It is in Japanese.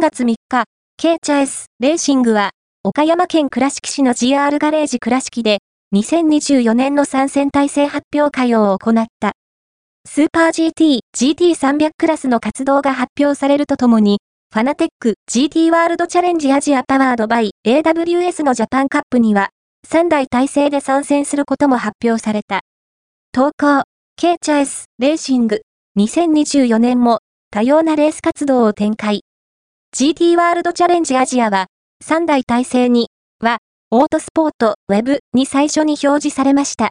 3月3日、 K-tunes Racing は、岡山県倉敷市の GR ガレージ倉敷で、2024年の参戦体制発表会を行った。スーパー GT、GT300 クラスの活動が発表されるとともに、 Fanatec GT World Challenge Asia Powered by AWS のジャパンカップには、3台体制で参戦することも発表された。投稿、 K-tunes Racing、2024年も多様なレース活動を展開。GT ワールドチャレンジアジアは、3台体制に、は、オートスポート、ウェブに最初に表示されました。